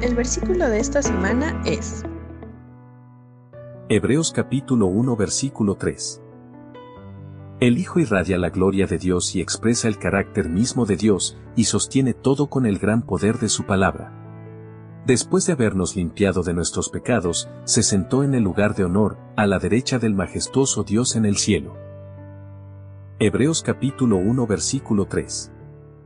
El versículo de esta semana es Hebreos capítulo 1 versículo 3. El Hijo irradia la gloria de Dios y expresa el carácter mismo de Dios, y sostiene todo con el gran poder de su palabra. Después de habernos limpiado de nuestros pecados, se sentó en el lugar de honor, a la derecha del majestuoso Dios en el cielo. Hebreos capítulo 1 versículo 3.